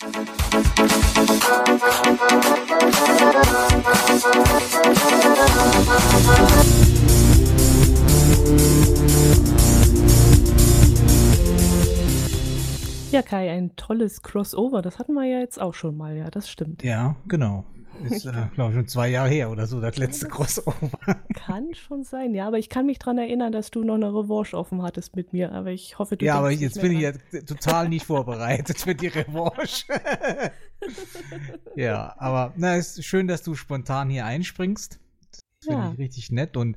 Ja, Kai, ein tolles Crossover. Das hatten wir ja jetzt auch schon mal, ja, das stimmt. Ja, genau. Ist, äh, glaube ich, schon zwei Jahre her oder so, das letzte Crossover. Kann schon sein, ja, aber ich kann mich daran erinnern, dass du noch eine Revanche offen hattest mit mir, aber ich hoffe, du Ja, aber jetzt bin ich ja total nicht vorbereitet für die Revanche. ja, aber na, ist schön, dass du spontan hier einspringst. Finde ja. ich richtig nett. Und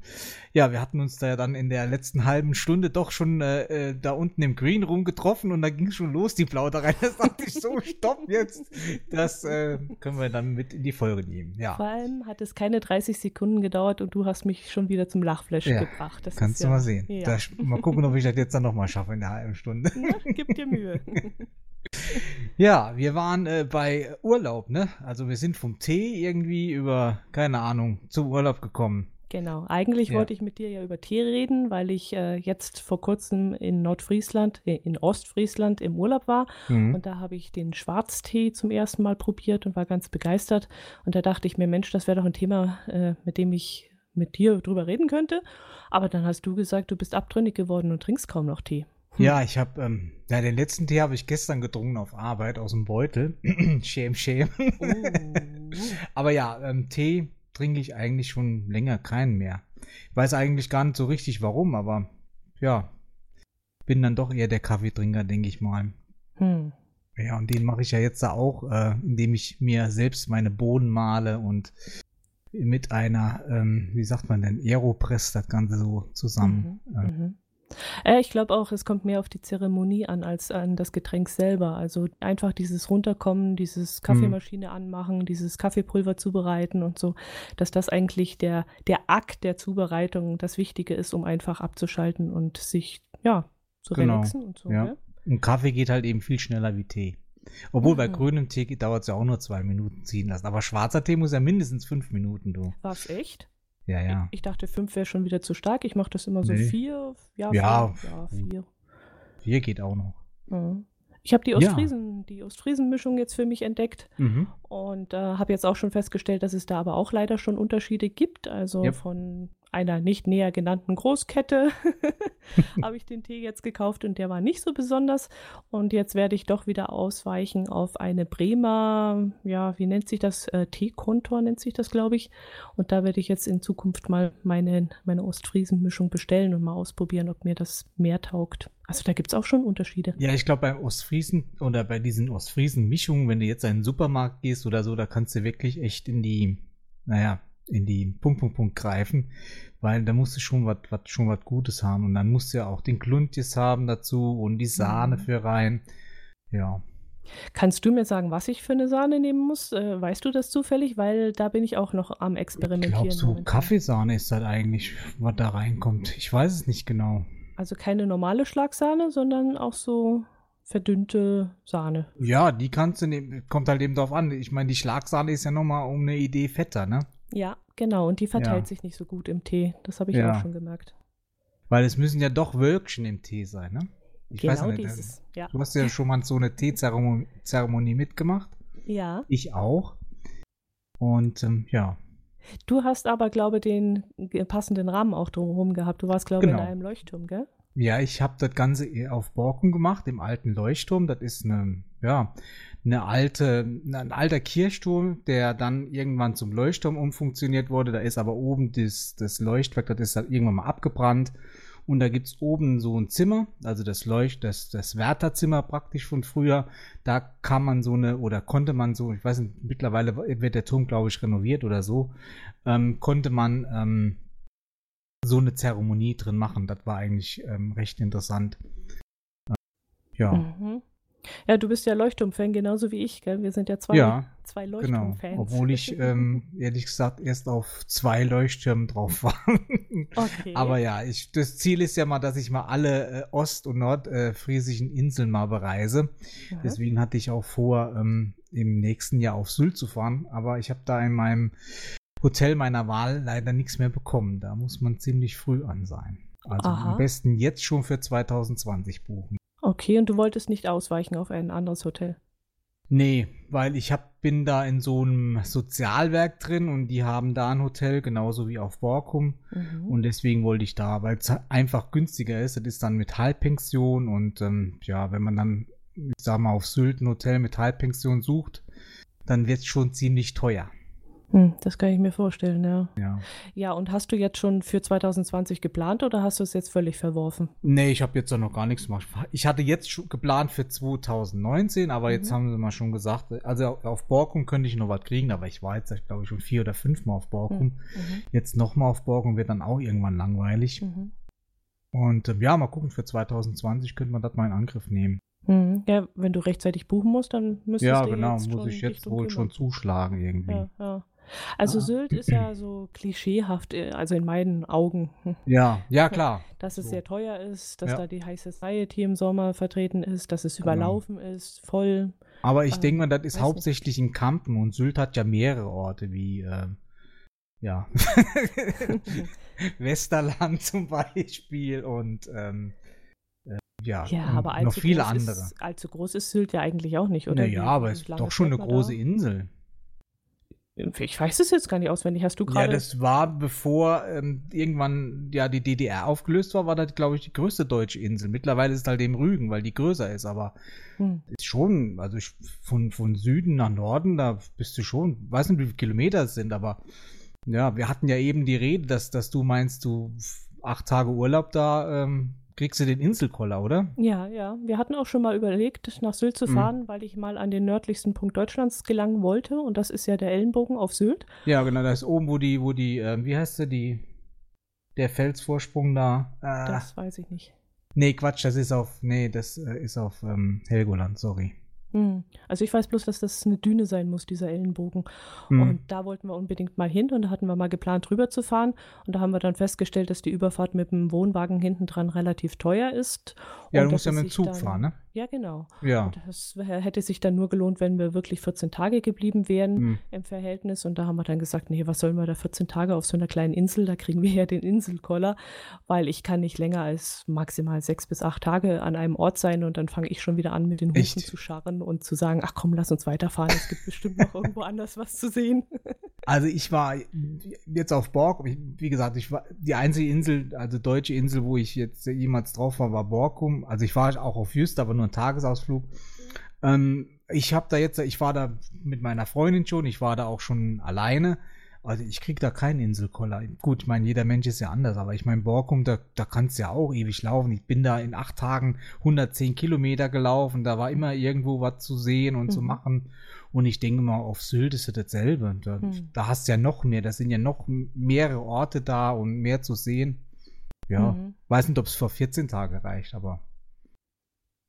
ja, wir hatten uns da ja dann in der letzten halben Stunde doch schon äh, äh da unten im Green Room getroffen und da ging schon los, die Plauderei. Da sagte ich so, stopp jetzt. Das äh, können wir dann mit in die Folge nehmen. Ja. Vor allem hat es keine 30 Sekunden gedauert und du hast mich schon wieder zum Lachflash ja, gebracht. Das kannst du ja, mal sehen. Da, mal gucken, ob ich das jetzt dann nochmal schaffe in der halben Stunde. Na, gib dir Mühe. Ja, wir waren äh, bei Urlaub, ne? Also wir sind vom Tee irgendwie über, keine Ahnung, zum Urlaub gekommen. Genau. Eigentlich ja. wollte ich mit dir ja über Tee reden, weil ich äh, jetzt vor kurzem in Nordfriesland, äh, in Ostfriesland im Urlaub war. Mhm. Und da habe ich den Schwarztee zum ersten Mal probiert und war ganz begeistert. Und da dachte ich mir, Mensch, das wäre doch ein Thema, äh, mit dem ich mit dir drüber reden könnte. Aber dann hast du gesagt, du bist abtrünnig geworden und trinkst kaum noch Tee. Hm. Ja, ich habe, ähm, ja, den letzten Tee habe ich gestern getrunken auf Arbeit aus dem Beutel. shame, shame. Oh. Aber ja, ähm, Tee trinke ich eigentlich schon länger keinen mehr. Ich weiß eigentlich gar nicht so richtig warum, aber ja, bin dann doch eher der Kaffeetrinker, denke ich mal. Hm. Ja, und den mache ich ja jetzt da auch, äh, indem ich mir selbst meine Bohnen male und mit einer, ähm, wie sagt man denn, Aeropress das Ganze so zusammen. Mhm, äh. Äh, ich glaube auch, es kommt mehr auf die Zeremonie an als an das Getränk selber. Also einfach dieses Runterkommen, dieses Kaffeemaschine mhm. anmachen, dieses Kaffeepulver zubereiten und so, dass das eigentlich der, der Akt der Zubereitung das Wichtige ist, um einfach abzuschalten und sich, ja, zu genau. relaxen und so. Ja. ja. Und Kaffee geht halt eben viel schneller wie Tee. Obwohl mhm. bei grünem Tee dauert es ja auch nur zwei Minuten ziehen lassen. Aber schwarzer Tee muss ja mindestens fünf Minuten, du. Was, echt? Ja, ja. Ich dachte, fünf wäre schon wieder zu stark. Ich mache das immer so nee. vier. Ja, ja, vier. ja, vier. Vier geht auch noch. Mhm. Ich habe die Ostfriesen, ja. die Ostfriesen-Mischung jetzt für mich entdeckt mhm. und äh, habe jetzt auch schon festgestellt, dass es da aber auch leider schon Unterschiede gibt. Also yep. von einer nicht näher genannten Großkette habe ich den Tee jetzt gekauft und der war nicht so besonders. Und jetzt werde ich doch wieder ausweichen auf eine Bremer, ja, wie nennt sich das? Äh, Teekontor nennt sich das, glaube ich. Und da werde ich jetzt in Zukunft mal meine, meine Ostfriesen-Mischung bestellen und mal ausprobieren, ob mir das mehr taugt. Also da gibt es auch schon Unterschiede. Ja, ich glaube, beim Ostfriesen oder bei diesen Ostfriesen-Mischungen, wenn du jetzt in den Supermarkt gehst oder so, da kannst du wirklich echt in die, naja, in die Punkt, Punkt, Punkt greifen, weil da musst du schon was schon was Gutes haben und dann musst du ja auch den Kluntjes haben dazu und die Sahne mhm. für rein. Ja. Kannst du mir sagen, was ich für eine Sahne nehmen muss? Äh, weißt du das zufällig? Weil da bin ich auch noch am Experimentieren. Ich glaube, so Kaffeesahne ist halt eigentlich, was da reinkommt. Ich weiß es nicht genau. Also keine normale Schlagsahne, sondern auch so verdünnte Sahne. Ja, die kannst du nehmen. Kommt halt eben drauf an. Ich meine, die Schlagsahne ist ja nochmal um eine Idee fetter, ne? Ja, genau. Und die verteilt ja. sich nicht so gut im Tee. Das habe ich ja. auch schon gemerkt. Weil es müssen ja doch Wölkchen im Tee sein, ne? Ich genau weiß nicht, dieses, ja. Du hast ja schon mal so eine Teezeremonie mitgemacht. Ja. Ich auch. Und ähm, ja. Du hast aber, glaube ich, den passenden Rahmen auch drumherum gehabt. Du warst, glaube ich, genau. in einem Leuchtturm, gell? Ja, ich habe das Ganze auf Borken gemacht, im alten Leuchtturm. Das ist eine, ja, eine alte, ein alter Kirchturm, der dann irgendwann zum Leuchtturm umfunktioniert wurde. Da ist aber oben das, das Leuchtwerk, das ist dann irgendwann mal abgebrannt. Und da gibt es oben so ein Zimmer, also das Leucht, das, das Wärterzimmer praktisch von früher. Da kann man so eine, oder konnte man so, ich weiß nicht, mittlerweile wird der Turm, glaube ich, renoviert oder so, ähm, konnte man ähm, so eine Zeremonie drin machen. Das war eigentlich ähm, recht interessant. ja. Mhm. Ja, du bist ja Leuchtturm-Fan, genauso wie ich, gell? Wir sind ja zwei, ja, zwei Leuchtturm-Fans. Genau. Obwohl ich, ähm, ehrlich gesagt, erst auf zwei Leuchttürmen drauf war. okay. Aber ja, ich, das Ziel ist ja mal, dass ich mal alle äh, ost- und nordfriesischen äh, Inseln mal bereise. Ja. Deswegen hatte ich auch vor, ähm, im nächsten Jahr auf Sylt zu fahren. Aber ich habe da in meinem Hotel meiner Wahl leider nichts mehr bekommen. Da muss man ziemlich früh an sein. Also Aha. am besten jetzt schon für 2020 buchen. Okay, und du wolltest nicht ausweichen auf ein anderes Hotel? Nee, weil ich hab, bin da in so einem Sozialwerk drin und die haben da ein Hotel, genauso wie auf Borkum. Mhm. Und deswegen wollte ich da, weil es einfach günstiger ist. Das ist dann mit Halbpension und ähm, ja, wenn man dann, ich sag mal, auf Sylt ein Hotel mit Halbpension sucht, dann wird es schon ziemlich teuer. Hm, das kann ich mir vorstellen, ja. Ja. Ja, und hast du jetzt schon für 2020 geplant oder hast du es jetzt völlig verworfen? Nee, ich habe jetzt noch gar nichts gemacht. Ich hatte jetzt schon geplant für 2019, aber mhm. jetzt haben sie mal schon gesagt, also auf Borkum könnte ich noch was kriegen, aber ich war jetzt, glaube ich, schon vier oder fünf Mal auf Borkum. Mhm. mhm. Jetzt nochmal auf Borkum wird dann auch irgendwann langweilig. Mhm. Und äh, ja, mal gucken, für 2020 könnte man das mal in Angriff nehmen. Mhm. Ja, wenn du rechtzeitig buchen musst, dann müsstest ja, du genau, muss ich jetzt wohl schon zuschlagen irgendwie. Ja, ja. Also ah. Sylt ist ja so klischeehaft, äh, also in meinen Augen. Ja, ja klar. Dass es so. sehr teuer ist, dass ja. da die High Society im Sommer vertreten ist, dass es genau. überlaufen genau. ist, voll. Aber ich äh, denke mal, das ist hauptsächlich nicht. in Kampen und Sylt hat ja mehrere Orte wie äh, ja Westerland zum Beispiel und ähm, äh, ja, ja aber noch viele andere. Ist, allzu groß ist Sylt ja eigentlich auch nicht, oder? Ja, naja, aber es ist doch schon eine große da? Insel. Ich weiß es jetzt gar nicht auswendig. Hast du gerade. Ja, das war bevor ähm, irgendwann ja die DDR aufgelöst war, war das, glaube ich, die größte deutsche Insel. Mittlerweile ist es halt eben Rügen, weil die größer ist, aber hm. ist schon, also ich, von, von Süden nach Norden, da bist du schon, weiß nicht, wie viele Kilometer es sind, aber ja, wir hatten ja eben die Rede, dass, dass du meinst, du acht Tage Urlaub da ähm, kriegst du den Inselkoller, oder? Ja, ja. Wir hatten auch schon mal überlegt, nach Sylt zu mhm. fahren, mhm. weil ich mal an den nördlichsten Punkt Deutschlands gelangen wollte. Und das ist ja der Ellenbogen auf Sylt. Ja, genau. Da ist oben, wo die, wo die, äh, wie heißt der, die, der Felsvorsprung da. Äh, das weiß ich nicht. Nee, Quatsch, das ist auf, nee, das äh, ist auf ähm, Helgoland, sorry. Hm. Also ich weiß bloß, dass das eine Düne sein muss, dieser Ellenbogen. Mhm. Und da wollten wir unbedingt mal hin und da hatten wir mal geplant, rüber zu fahren. Und da haben wir dann festgestellt, dass die Überfahrt mit dem Wohnwagen hinten dran relativ teuer ist. Ja, du musst ja mit dem Zug fahren, ne? Ja, genau. Ja. Und das hätte sich dann nur gelohnt, wenn wir wirklich 14 Tage geblieben wären mhm. im Verhältnis. Und da haben wir dann gesagt, nee, was sollen wir da 14 Tage auf so einer kleinen Insel? Da kriegen wir ja den Inselkoller, weil ich kann nicht länger als maximal sechs bis acht Tage an einem Ort sein und dann fange ich schon wieder an, mit den Hufen zu scharren und zu sagen, ach komm, lass uns weiterfahren. Es gibt bestimmt noch irgendwo anders was zu sehen. Also ich war jetzt auf Borg, wie gesagt, ich war die einzige Insel, also deutsche Insel, wo ich jetzt jemals drauf war, war Borkum. Also ich war auch auf Jüst, aber nur einen Tagesausflug. Ähm, ich habe da jetzt, ich war da mit meiner Freundin schon, ich war da auch schon alleine. Also ich krieg da keinen Inselkoller. Gut, ich meine, jeder Mensch ist ja anders, aber ich meine, Borkum, da, da kannst du ja auch ewig laufen. Ich bin da in acht Tagen 110 Kilometer gelaufen, da war immer irgendwo was zu sehen und mhm. zu machen. Und ich denke mal, auf Sylt ist es dasselbe. Da, mhm. da hast du ja noch mehr, da sind ja noch mehrere Orte da und mehr zu sehen. Ja, mhm. weiß nicht, ob es vor 14 Tage reicht, aber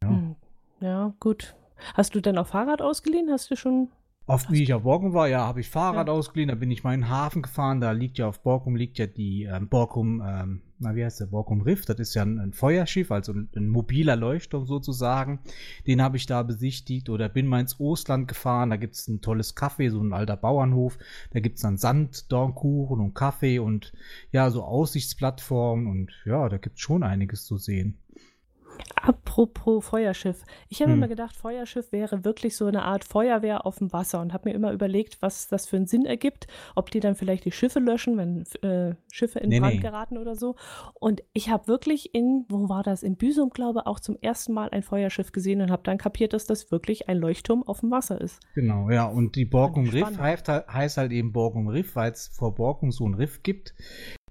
ja. Hm. Ja, gut. Hast du denn auch Fahrrad ausgeliehen? Hast du schon. Auf, wie ich auf Borkum war, ja, habe ich Fahrrad ja. ausgeliehen, da bin ich mal in den Hafen gefahren, da liegt ja auf Borkum, liegt ja die ähm, Borkum, ähm, na wie heißt der, Borkum Riff, das ist ja ein, ein Feuerschiff, also ein, ein, mobiler Leuchtturm sozusagen, den habe ich da besichtigt oder bin mal ins Ostland gefahren, da gibt es ein tolles Café, so ein alter Bauernhof, da gibt es dann Sanddornkuchen und Kaffee und ja, so Aussichtsplattformen und ja, da gibt es schon einiges zu sehen. Apropos Feuerschiff. Ich habe hm. immer gedacht, Feuerschiff wäre wirklich so eine Art Feuerwehr auf dem Wasser und habe mir immer überlegt, was das für einen Sinn ergibt, ob die dann vielleicht die Schiffe löschen, wenn äh, Schiffe in nee, Brand nee. geraten oder so. Und ich habe wirklich in, wo war das, in Büsum, glaube auch zum ersten Mal ein Feuerschiff gesehen und habe dann kapiert, dass das wirklich ein Leuchtturm auf dem Wasser ist. Genau, ja. Und die Borgum Riff heißt, heißt halt eben Borgum Riff, weil es vor Borgum so ein Riff gibt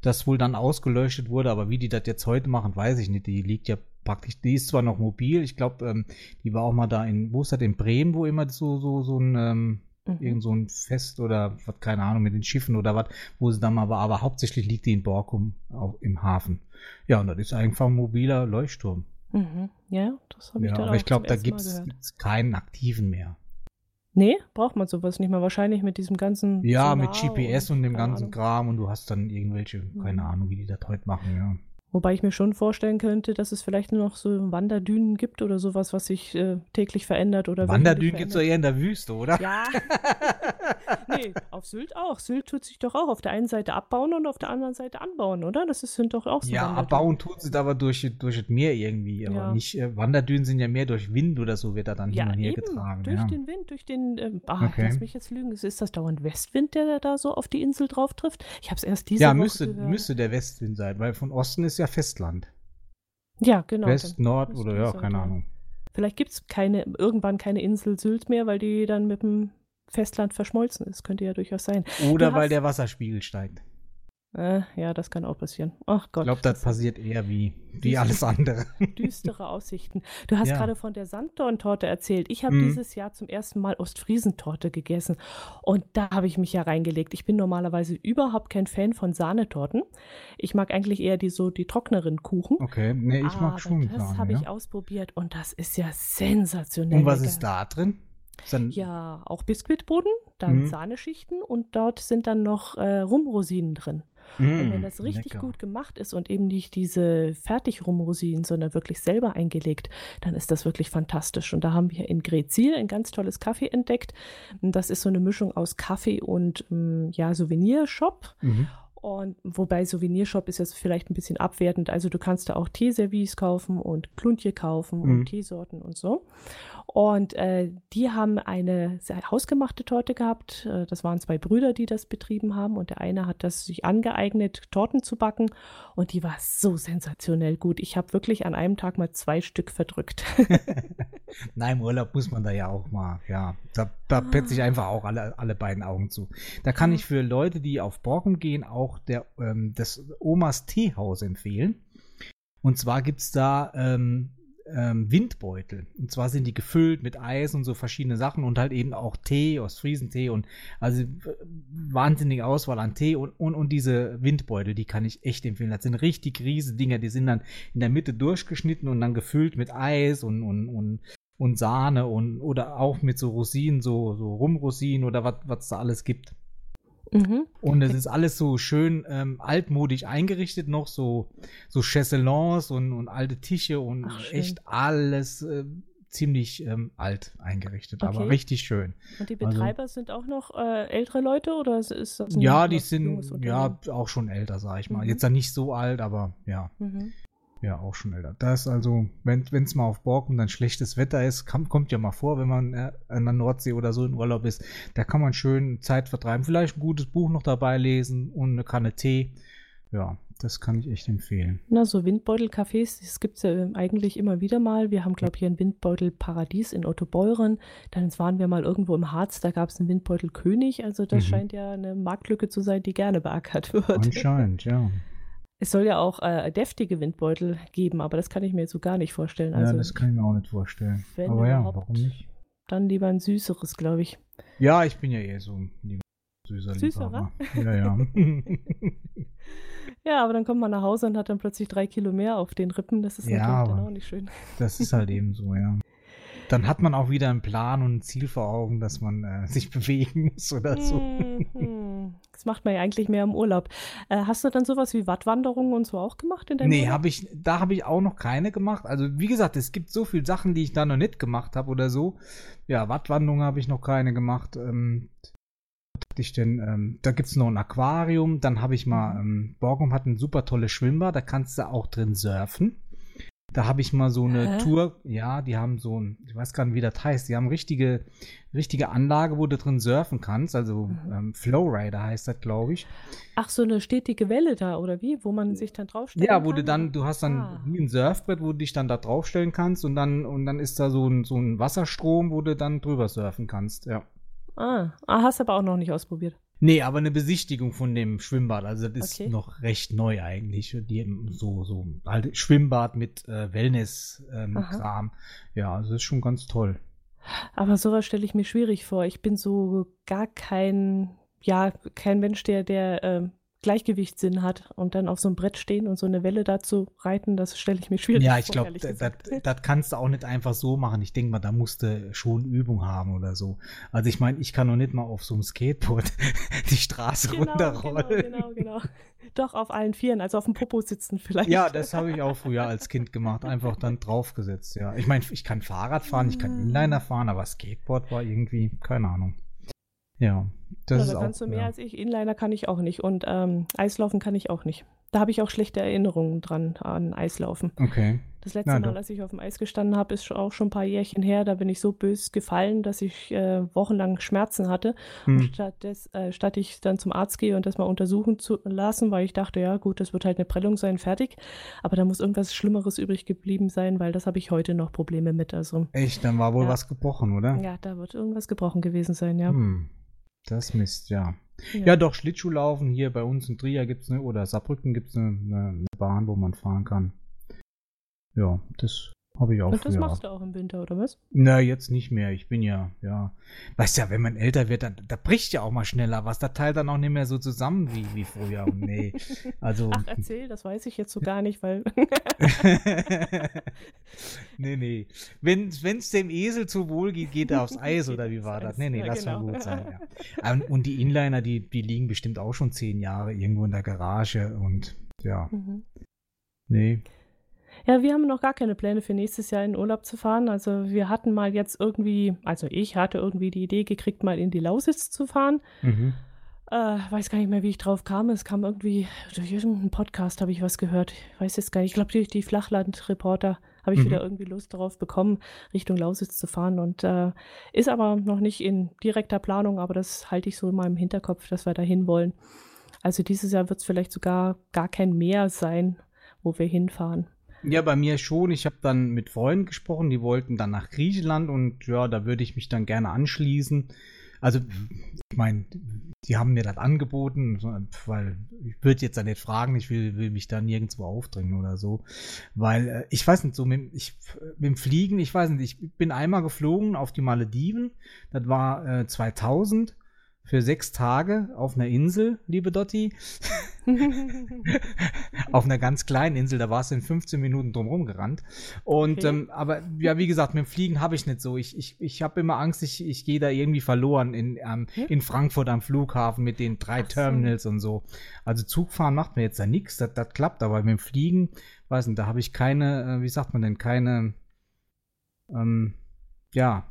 das wohl dann ausgeleuchtet wurde, aber wie die das jetzt heute machen, weiß ich nicht. Die liegt ja praktisch, die ist zwar noch mobil, ich glaube, ähm, die war auch mal da in, wo ist das, in Bremen, wo immer so, so, so ein, ähm, mhm. irgend so ein Fest oder was, keine Ahnung, mit den Schiffen oder was, wo sie dann mal war, aber hauptsächlich liegt die in Borkum auch im Hafen. Ja, und das ist einfach ein mobiler Leuchtturm. Mhm. Ja, das habe ich ja, dann aber ich glaube, da gibt es keinen aktiven mehr. Nee, braucht man sowas nicht mehr. Wahrscheinlich mit diesem ganzen. Ja, Sonar mit GPS und, und dem ganzen Ahnung. Kram und du hast dann irgendwelche, keine Ahnung, wie die das heute machen, ja. Wobei ich mir schon vorstellen könnte, dass es vielleicht nur noch so Wanderdünen gibt oder sowas, was sich äh, täglich verändert oder Wanderdünen gibt es doch eher in der Wüste, oder? Ja. nee, auf Sylt auch. Sylt tut sich doch auch auf der einen Seite abbauen und auf der anderen Seite anbauen, oder? Das ist, sind doch auch so. Ja, abbauen tut sie aber durch, durch das Meer irgendwie. Aber ja. nicht, äh, Wanderdünen sind ja mehr durch Wind oder so wird da dann ja, hin und her eben, getragen. Durch ja. den Wind, durch den, äh, ach, okay. lass mich jetzt lügen. Ist das dauernd Westwind, der da so auf die Insel drauf trifft? Ich habe es erst diese ja, Woche müsste, gehört. müsste der Westwind sein, weil von Osten ist ja Festland. Ja, genau. West, Nord oder ja, keine Ahnung. Vielleicht gibt es keine, irgendwann keine Insel Sylt mehr, weil die dann mit dem Festland verschmolzen ist. Könnte ja durchaus sein. Oder weil der Wasserspiegel steigt. Äh, ja, das kann auch passieren. Ach Gott. Ich glaube, das, das passiert eher wie, wie alles andere. Düstere Aussichten. Du hast ja. gerade von der Sanddorntorte erzählt. Ich habe mhm. dieses Jahr zum ersten Mal Ostfriesentorte gegessen. Und da habe ich mich ja reingelegt. Ich bin normalerweise überhaupt kein Fan von Sahnetorten. Ich mag eigentlich eher die so die trockneren Kuchen. Okay, nee, ich mag schon. Das habe ich ausprobiert und das ist ja sensationell. Und was lecker. ist da drin? Dann ja, auch Biskuitboden, dann mhm. Sahneschichten und dort sind dann noch äh, Rumrosinen drin. Mm, und wenn das richtig lecker. gut gemacht ist und eben nicht diese Fertigrumrosinen, sondern wirklich selber eingelegt, dann ist das wirklich fantastisch. Und da haben wir in Grezil ein ganz tolles Kaffee entdeckt. Das ist so eine Mischung aus Kaffee und mm, ja, Souvenirshop. Mhm. Und wobei Souvenirshop ist jetzt vielleicht ein bisschen abwertend. Also du kannst da auch Teeservice kaufen und Kluntje kaufen mhm. und Teesorten und so. Und äh, die haben eine hausgemachte Torte gehabt. Äh, das waren zwei Brüder, die das betrieben haben. Und der eine hat das sich angeeignet, Torten zu backen. Und die war so sensationell gut. Ich habe wirklich an einem Tag mal zwei Stück verdrückt. Nein, im Urlaub muss man da ja auch mal, ja, da, da ah. petze ich einfach auch alle, alle beiden Augen zu. Da kann ich für Leute, die auf Borkum gehen, auch der, ähm, das Omas Teehaus empfehlen. Und zwar gibt es da ähm, ähm, Windbeutel. Und zwar sind die gefüllt mit Eis und so verschiedene Sachen und halt eben auch Tee, Ostfriesentee und also wahnsinnige Auswahl an Tee und, und, und diese Windbeutel, die kann ich echt empfehlen. Das sind richtig riesige Dinger, die sind dann in der Mitte durchgeschnitten und dann gefüllt mit Eis und, und, und, und Sahne und oder auch mit so Rosinen, so, so Rumrosinen oder was es da alles gibt. Mhm. Und es ist alles so schön ähm, altmodisch eingerichtet, noch so, so Chaiselons und, und alte Tische und Ach, echt alles äh, ziemlich ähm, alt eingerichtet, okay. aber richtig schön. Und die also Betreiber also, sind auch noch äh, ältere Leute oder ist das Ja, die sind ja auch schon älter, sag ich mal. Mhm. Jetzt dann nicht so alt, aber ja. Mhm. Ja, auch schon älter. Das ist also, wenn es mal auf Borken dann schlechtes Wetter ist, kann, kommt ja mal vor, wenn man äh, an der Nordsee oder so in Urlaub ist, da kann man schön Zeit vertreiben. Vielleicht ein gutes Buch noch dabei lesen und eine Kanne Tee. Ja, das kann ich echt empfehlen. Na, so Windbeutel-Cafés, das gibt es ja eigentlich immer wieder mal. Wir haben, glaube ich, hier ein Windbeutel-Paradies in Ottobeuren. Dann waren wir mal irgendwo im Harz, da gab es einen Windbeutel-König. Also das mhm. scheint ja eine Marktlücke zu sein, die gerne beackert wird. Anscheinend, ja. Es soll ja auch äh, deftige Windbeutel geben, aber das kann ich mir so gar nicht vorstellen. Also, ja, das kann ich mir auch nicht vorstellen. aber ja, warum nicht? Dann lieber ein süßeres, glaube ich. Ja, ich bin ja eher so lieber süßer Süßerer? Ja, ja. ja, aber dann kommt man nach Hause und hat dann plötzlich drei Kilo mehr auf den Rippen. Das ist ja, natürlich dann auch nicht schön. Das ist halt eben so, ja dann hat man auch wieder einen Plan und ein Ziel vor Augen, dass man äh, sich bewegen muss oder so. Das macht man ja eigentlich mehr im Urlaub. Äh, hast du dann sowas wie Wattwanderungen und so auch gemacht in deinem Nee, hab ich, da habe ich auch noch keine gemacht. Also wie gesagt, es gibt so viele Sachen, die ich da noch nicht gemacht habe oder so. Ja, Wattwanderungen habe ich noch keine gemacht. Ähm, ich denn, ähm, da gibt es noch ein Aquarium, dann habe ich mal, mhm. ähm, Borgum hat ein super tolles Schwimmbad, da kannst du auch drin surfen. Da habe ich mal so eine Hä? Tour, ja, die haben so ein, ich weiß gar nicht, wie das heißt, die haben richtige, richtige Anlage, wo du drin surfen kannst, also mhm. ähm, Flowrider heißt das, glaube ich. Ach, so eine stetige Welle da, oder wie? Wo man sich dann draufstellen ja, kann? Ja, wo du dann, du hast dann ah. wie ein Surfbrett, wo du dich dann da draufstellen kannst und dann, und dann ist da so ein, so ein Wasserstrom, wo du dann drüber surfen kannst, ja. Ah, ah hast aber auch noch nicht ausprobiert. Nee, aber eine Besichtigung von dem Schwimmbad. Also das ist okay. noch recht neu eigentlich. Die so so halt Schwimmbad mit äh, Wellness-Kram. Ähm, ja, also das ist schon ganz toll. Aber sowas stelle ich mir schwierig vor. Ich bin so gar kein, ja, kein Mensch, der, der äh, Gleichgewichtssinn hat und dann auf so einem Brett stehen und so eine Welle dazu reiten, das stelle ich mir schwierig vor. Ja, ich glaube, das kannst du auch nicht einfach so machen. Ich denke mal, da musst du schon Übung haben oder so. Also ich meine, ich kann noch nicht mal auf so einem Skateboard die Straße genau, runterrollen. Genau, genau, genau. Doch, auf allen Vieren, also auf dem Popo sitzen vielleicht. Ja, das habe ich auch früher als Kind gemacht. Einfach dann draufgesetzt, ja. Ich meine, ich kann Fahrrad fahren, ich kann Inliner fahren, aber Skateboard war irgendwie, keine Ahnung. Ja, das ja, ist da kannst auch, du mehr ja. als ich. Inliner kann ich auch nicht und ähm, Eislaufen kann ich auch nicht. Da habe ich auch schlechte Erinnerungen dran an Eislaufen. Okay. Das letzte Na, Mal, als ich auf dem Eis gestanden habe, ist auch schon ein paar Jährchen her. Da bin ich so bös gefallen, dass ich äh, wochenlang Schmerzen hatte. Hm. Und statt, des, äh, statt ich dann zum Arzt gehe und das mal untersuchen zu lassen, weil ich dachte, ja gut, das wird halt eine Prellung sein, fertig. Aber da muss irgendwas Schlimmeres übrig geblieben sein, weil das habe ich heute noch Probleme mit. Also, Echt? Dann war wohl ja. was gebrochen, oder? Ja, da wird irgendwas gebrochen gewesen sein, ja. Hm. Das Mist, ja. ja. Ja, doch, Schlittschuhlaufen hier bei uns in Trier gibt es eine, oder Saarbrücken gibt es eine, eine, Bahn, wo man fahren kann. Ja, das habe ich auch. Und das machst du auch im Winter, oder was? Na, jetzt nicht mehr. Ich bin ja, ja. Weißt ja, wenn man älter wird, dann da bricht ja auch mal schneller was. Da teilt dann auch nicht mehr so zusammen wie, wie früher. Nee. Also. Ach, erzähl, das weiß ich jetzt so gar nicht, weil. nee, nee. Wenn es dem Esel zu wohl geht, geht er aufs Eis, oder wie war das? Nee, nee, ja, lass genau. mal gut sein. Ja. Und die Inliner, die, die liegen bestimmt auch schon zehn Jahre irgendwo in der Garage und ja. Mhm. Nee. Ja, wir haben noch gar keine Pläne für nächstes Jahr in Urlaub zu fahren. Also wir hatten mal jetzt irgendwie, also ich hatte irgendwie die Idee gekriegt, mal in die Lausitz zu fahren. Mhm. Äh, weiß gar nicht mehr, wie ich drauf kam. Es kam irgendwie durch irgendeinen Podcast, habe ich was gehört. Ich weiß jetzt gar nicht. Ich glaube, durch die Flachlandreporter habe ich mhm. wieder irgendwie Lust darauf bekommen, Richtung Lausitz zu fahren. Und äh, ist aber noch nicht in direkter Planung, aber das halte ich so in meinem Hinterkopf, dass wir da hin wollen. Also dieses Jahr wird es vielleicht sogar gar kein Meer sein, wo wir hinfahren. Ja, bei mir schon. Ich habe dann mit Freunden gesprochen, die wollten dann nach Griechenland und ja, da würde ich mich dann gerne anschließen. Also, ich meine, die haben mir das angeboten, weil ich würde jetzt da nicht fragen, ich will, will mich da nirgendwo aufdrängen oder so. Weil, äh, ich weiß nicht, so mit, ich, mit dem Fliegen, ich weiß nicht, ich bin einmal geflogen auf die Malediven, das war äh, 2000 für sechs Tage auf einer Insel, liebe Dotti. auf einer ganz kleinen Insel, da war es in 15 Minuten drumherum gerannt. Und okay. ähm, aber ja, wie gesagt, mit dem Fliegen habe ich nicht so. Ich, ich, ich habe immer Angst, ich, ich gehe da irgendwie verloren in, ähm, hm? in Frankfurt am Flughafen mit den drei Ach Terminals so. und so. Also Zugfahren macht mir jetzt da nichts, das, das klappt, aber mit dem Fliegen, weiß nicht, da habe ich keine, äh, wie sagt man denn, keine, ähm, ja,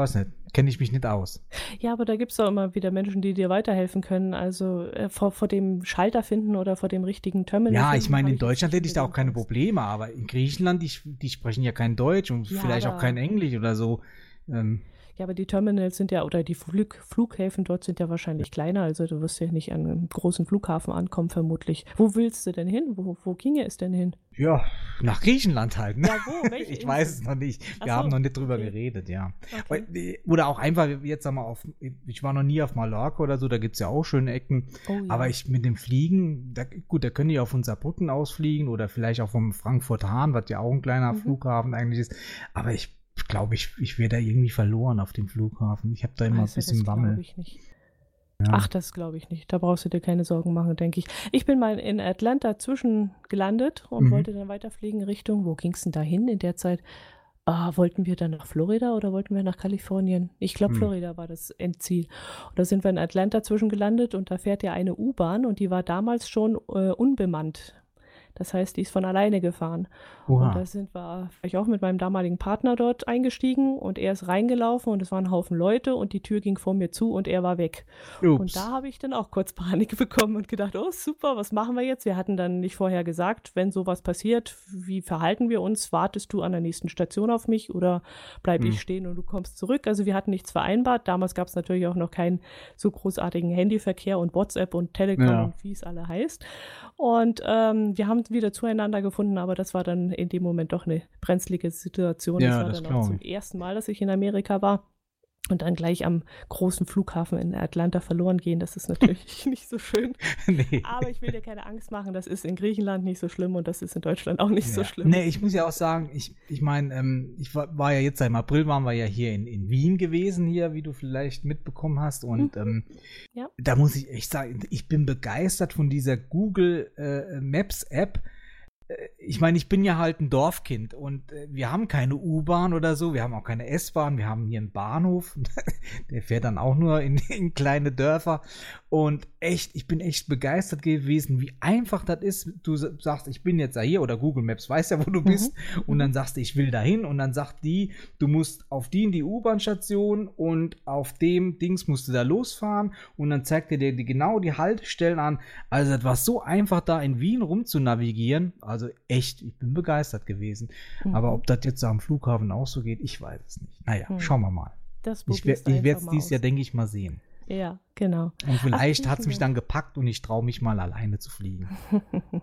weiß nicht, kenne ich mich nicht aus. Ja, aber da gibt es doch immer wieder Menschen, die dir weiterhelfen können. Also äh, vor, vor dem Schalter finden oder vor dem richtigen Terminal. Ja, ich meine, in Deutschland hätte ich da auch keine Probleme, aber in Griechenland, die, die sprechen ja kein Deutsch und ja, vielleicht auch kein Englisch oder so. Ähm, ja, aber die Terminals sind ja, oder die Flug, Flughäfen dort sind ja wahrscheinlich kleiner, also du wirst ja nicht an einem großen Flughafen ankommen, vermutlich. Wo willst du denn hin? Wo, wo ginge es denn hin? Ja, nach Griechenland halt. Ne? Ja, wo? Welche ich weiß es noch nicht. Wir so, haben noch nicht drüber okay. geredet, ja. Okay. Oder auch einfach, jetzt sag mal, auf, ich war noch nie auf Mallorca oder so, da gibt es ja auch schöne Ecken. Oh, ja. Aber ich mit dem Fliegen, da, gut, da können die auf unser Brücken ausfliegen oder vielleicht auch vom Frankfurt-Hahn, was ja auch ein kleiner mhm. Flughafen eigentlich ist. Aber ich glaube, ich, ich wäre da irgendwie verloren auf dem Flughafen. Ich habe da immer also, ein bisschen Wammel. Ich nicht. Ja. Ach, das glaube ich nicht. Da brauchst du dir keine Sorgen machen, denke ich. Ich bin mal in Atlanta zwischen gelandet und mhm. wollte dann weiterfliegen Richtung, wo ging es denn da hin in der Zeit? Ah, wollten wir dann nach Florida oder wollten wir nach Kalifornien? Ich glaube, mhm. Florida war das Endziel. Und da sind wir in Atlanta zwischen gelandet und da fährt ja eine U-Bahn und die war damals schon äh, unbemannt. Das heißt, die ist von alleine gefahren. Oha. Und da sind wir, ich auch mit meinem damaligen Partner dort eingestiegen und er ist reingelaufen und es waren ein Haufen Leute und die Tür ging vor mir zu und er war weg. Ups. Und da habe ich dann auch kurz Panik bekommen und gedacht, oh super, was machen wir jetzt? Wir hatten dann nicht vorher gesagt, wenn sowas passiert, wie verhalten wir uns? Wartest du an der nächsten Station auf mich oder bleibe hm. ich stehen und du kommst zurück? Also wir hatten nichts vereinbart. Damals gab es natürlich auch noch keinen so großartigen Handyverkehr und WhatsApp und Telegram ja. und wie es alle heißt. Und ähm, wir haben wieder zueinander gefunden, aber das war dann in dem Moment doch eine brenzlige Situation. Ja, das war das dann auch zum ersten Mal, dass ich in Amerika war. Und dann gleich am großen Flughafen in Atlanta verloren gehen. Das ist natürlich nicht so schön. Nee. Aber ich will dir keine Angst machen. Das ist in Griechenland nicht so schlimm und das ist in Deutschland auch nicht ja. so schlimm. Nee, ich muss ja auch sagen, ich, ich meine, ähm, ich war, war, ja jetzt seit April waren wir ja hier in, in Wien gewesen, hier, wie du vielleicht mitbekommen hast. Und mhm. ähm, ja. da muss ich echt sagen, ich bin begeistert von dieser Google äh, Maps App ich meine, ich bin ja halt ein Dorfkind und äh, wir haben keine U-Bahn oder so, wir haben auch keine S-Bahn, wir haben hier einen Bahnhof, der fährt dann auch nur in, in, kleine Dörfer und echt, ich bin echt begeistert gewesen, wie einfach das ist. Du sagst, ich bin jetzt da hier oder Google Maps weiß ja, wo du bist mhm. und dann sagst du, ich will dahin und dann sagt die, du musst auf die in die U-Bahn-Station und auf dem Dings musst du da losfahren und dann zeigt er dir die, genau die Haltestellen an. Also das war so einfach da in Wien rumzunavigieren, also also echt, ich bin begeistert gewesen. Mhm. Aber ob das jetzt am Flughafen auch so geht, ich weiß es nicht. Naja, mhm. schauen wir mal. Das ich werde es dieses Jahr, denke ich, mal sehen. Ja, genau. Und vielleicht hat es mich dann gepackt und ich traue mich mal alleine zu fliegen.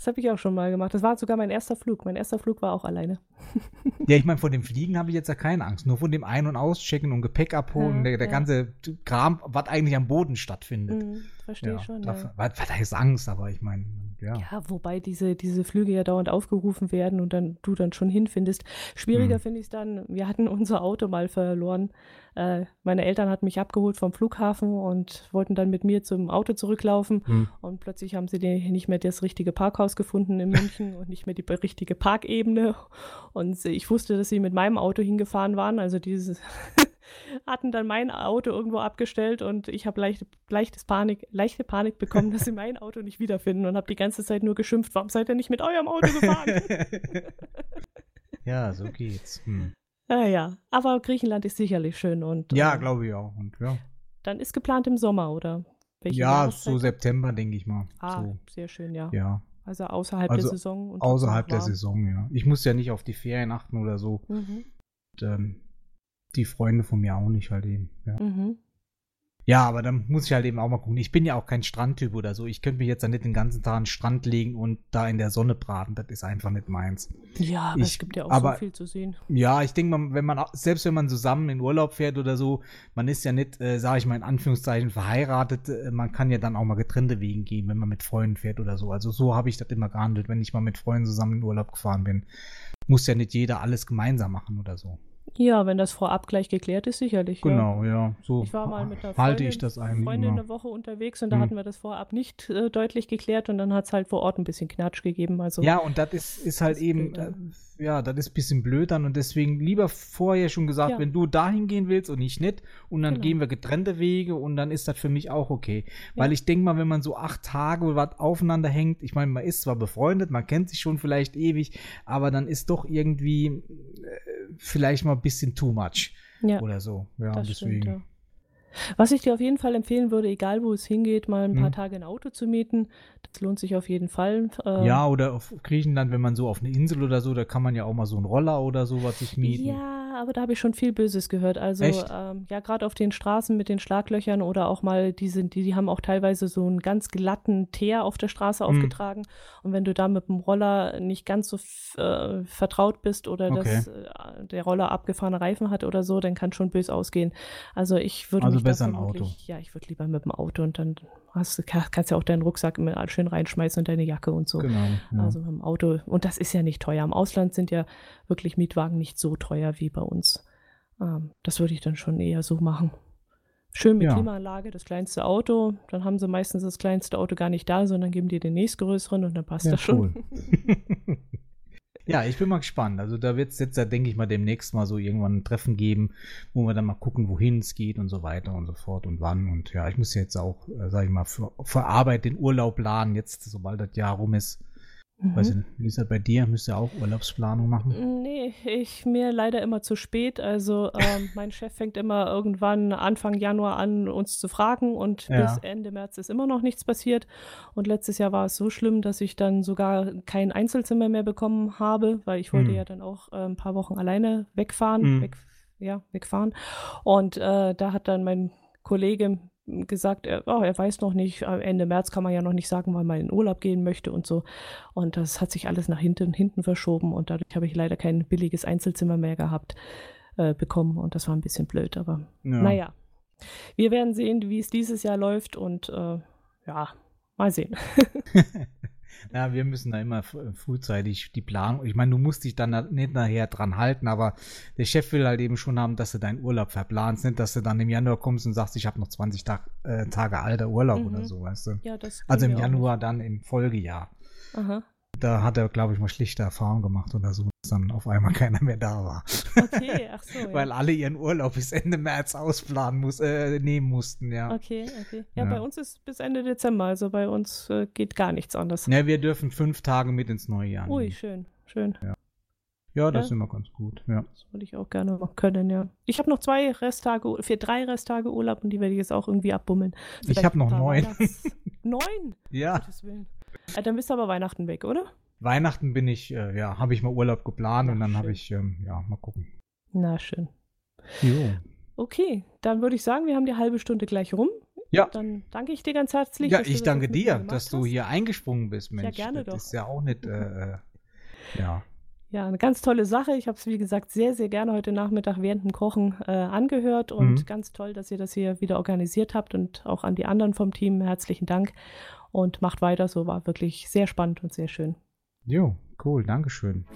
Das habe ich auch schon mal gemacht. Das war sogar mein erster Flug. Mein erster Flug war auch alleine. ja, ich meine, vor dem Fliegen habe ich jetzt ja keine Angst. Nur von dem Ein- und Auschecken und Gepäck abholen, ja, der, der ja. ganze Kram, was eigentlich am Boden stattfindet. Mhm, verstehe ja, schon. Dafür, ja. Was heißt Angst, aber ich meine, ja. Ja, wobei diese, diese Flüge ja dauernd aufgerufen werden und dann du dann schon hinfindest. Schwieriger mhm. finde ich es dann, wir hatten unser Auto mal verloren. Äh, meine Eltern hatten mich abgeholt vom Flughafen und wollten dann mit mir zum Auto zurücklaufen. Mhm. Und plötzlich haben sie nicht mehr das richtige Parkhaus gefunden in München und nicht mehr die richtige Parkebene. Und ich wusste, dass sie mit meinem Auto hingefahren waren. Also dieses hatten dann mein Auto irgendwo abgestellt und ich habe leichte, leichtes Panik, leichte Panik bekommen, dass sie mein Auto nicht wiederfinden und habe die ganze Zeit nur geschimpft, warum seid ihr nicht mit eurem Auto gefahren? ja, so geht's. Hm. Ja, ja, aber Griechenland ist sicherlich schön und. Ja, äh, glaube ich auch. Und, ja. Dann ist geplant im Sommer, oder? Welche ja, so September, denke ich mal. Ah, so. sehr schön, ja. Ja. Also außerhalb also der Saison. außerhalb der Saison, ja. Ich muss ja nicht auf die Ferien achten oder so. Mhm. Und, ähm, die Freunde von mir auch nicht halt eben. Ja. Mhm. Ja, aber dann muss ich halt eben auch mal gucken. Ich bin ja auch kein Strandtyp oder so. Ich könnte mich jetzt da nicht den ganzen Tag an den Strand legen und da in der Sonne braten. Das ist einfach nicht meins. Ja, aber ich, es gibt ja auch aber, so viel zu sehen. Ja, ich denke mal, wenn man, selbst wenn man zusammen in Urlaub fährt oder so, man ist ja nicht, äh, sage ich mal in Anführungszeichen, verheiratet. Äh, man kann ja dann auch mal getrennte Wegen gehen, wenn man mit Freunden fährt oder so. Also so habe ich das immer gehandelt, wenn ich mal mit Freunden zusammen in Urlaub gefahren bin. Muss ja nicht jeder alles gemeinsam machen oder so. Ja, wenn das vorab gleich geklärt ist, sicherlich. Genau, ja. ja. So ich war mal mit einer Freundin, ich das Freundin eine Woche unterwegs und da hm. hatten wir das vorab nicht äh, deutlich geklärt und dann hat es halt vor Ort ein bisschen Knatsch gegeben. Also, ja, und das ist, ist halt eben, äh, ja, das ist ein bisschen blöd dann und deswegen lieber vorher schon gesagt, ja. wenn du dahin gehen willst und ich nicht und dann genau. gehen wir getrennte Wege und dann ist das für mich auch okay. Ja. Weil ich denke mal, wenn man so acht Tage was aufeinander hängt, ich meine, man ist zwar befreundet, man kennt sich schon vielleicht ewig, aber dann ist doch irgendwie äh, vielleicht mal ein bisschen too much ja. oder so. Ja, deswegen. Stimmt, was ich dir auf jeden Fall empfehlen würde, egal wo es hingeht, mal ein paar hm. Tage ein Auto zu mieten. Das lohnt sich auf jeden Fall. Ähm, ja, oder auf Griechenland, wenn man so auf eine Insel oder so, da kann man ja auch mal so einen Roller oder sowas sich mieten. Ja, aber da habe ich schon viel Böses gehört. Also ähm, ja, gerade auf den Straßen mit den Schlaglöchern oder auch mal, die sind, die, die haben auch teilweise so einen ganz glatten Teer auf der Straße hm. aufgetragen. Und wenn du da mit dem Roller nicht ganz so äh, vertraut bist oder okay. dass äh, der Roller abgefahrene Reifen hat oder so, dann kann schon bös ausgehen. Also ich würde also besser ein Auto. Ja, ich würde lieber mit dem Auto und dann hast, kannst ja auch deinen Rucksack immer schön reinschmeißen und deine Jacke und so. Genau. Ja. Also dem Auto. Und das ist ja nicht teuer. Im Ausland sind ja wirklich Mietwagen nicht so teuer wie bei uns. Ähm, das würde ich dann schon eher so machen. Schön mit ja. Klimaanlage, das kleinste Auto. Dann haben sie meistens das kleinste Auto gar nicht da, sondern geben dir den nächstgrößeren und dann passt ja, das schon. Cool. Ja, ich bin mal gespannt. Also da wird es jetzt, da denke ich mal, demnächst mal so irgendwann ein Treffen geben, wo wir dann mal gucken, wohin es geht und so weiter und so fort und wann. Und ja, ich muss jetzt auch, äh, sage ich mal, für, für Arbeit den Urlaub planen, jetzt, sobald das Jahr rum ist. Mhm. Weiß nicht, wie ist das bei dir? Müsst ihr auch Urlaubsplanung machen? Nee, ich mir leider immer zu spät. Also ähm, mein Chef fängt immer irgendwann Anfang Januar an, uns zu fragen und ja. bis Ende März ist immer noch nichts passiert. Und letztes Jahr war es so schlimm, dass ich dann sogar kein Einzelzimmer mehr bekommen habe, weil ich wollte mhm. ja dann auch äh, ein paar Wochen alleine wegfahren, mhm. weg, ja, wegfahren. Und äh, da hat dann mein Kollege gesagt, er, oh, er weiß noch nicht, Ende März kann man ja noch nicht sagen, wann man in Urlaub gehen möchte und so. Und das hat sich alles nach hinten, hinten verschoben und dadurch habe ich leider kein billiges Einzelzimmer mehr gehabt. äh, bekommen und das war ein bisschen blöd, aber ja. naja. Wir werden sehen, wie es dieses Jahr läuft und äh, ja, mal sehen. Ja, wir müssen da immer frühzeitig die Planung. Ich meine, du musst dich dann nicht nachher dran halten, aber der Chef will halt eben schon haben, dass du deinen Urlaub verplanst, nicht, dass du dann im Januar kommst und sagst, ich habe noch 20 Tag, äh, Tage alter Urlaub mhm. oder so, weißt du? Ja, das also im Januar dann im Folgejahr. Aha. Da hat er, glaube ich, mal schlichte Erfahrungen gemacht oder so, dass dann auf einmal keiner mehr da war. Okay, ach so. Ja. Weil alle ihren Urlaub bis Ende März ausplanen muss, äh, nehmen mussten, ja. Okay, okay. Ja, ja, bei uns ist bis Ende Dezember, also bei uns äh, geht gar nichts anderes. Ja, wir dürfen fünf Tage mit ins neue Jahr. Ui, schön, schön. Ja. Ja, das ja. ist immer ganz gut. Ja. Das würde ich auch gerne machen können, ja. Ich habe noch zwei Resttage, vier, drei Resttage Urlaub und die werde ich jetzt auch irgendwie abbummeln. Vielleicht ich habe noch neun. neun? Ja. Äh, dann bist du aber Weihnachten weg, oder? Weihnachten bin ich, äh, ja, habe ich mal Urlaub geplant Ach, und dann habe ich, ähm, ja, mal gucken. Na, schön. Jo. Okay, dann würde ich sagen, wir haben die halbe Stunde gleich rum. Ja. Dann danke ich dir ganz herzlich. Ja, ich danke dir, dass du hier eingesprungen bist, Mensch. Ja, gerne das doch. ist ja auch nicht, äh, äh, ja. Ja, eine ganz tolle Sache. Ich habe es, wie gesagt, sehr, sehr gerne heute Nachmittag während dem Kochen äh, angehört und mhm. ganz toll, dass ihr das hier wieder organisiert habt und auch an die anderen vom Team herzlichen Dank und macht weiter so. War wirklich sehr spannend und sehr schön. Jo, cool, Dankeschön.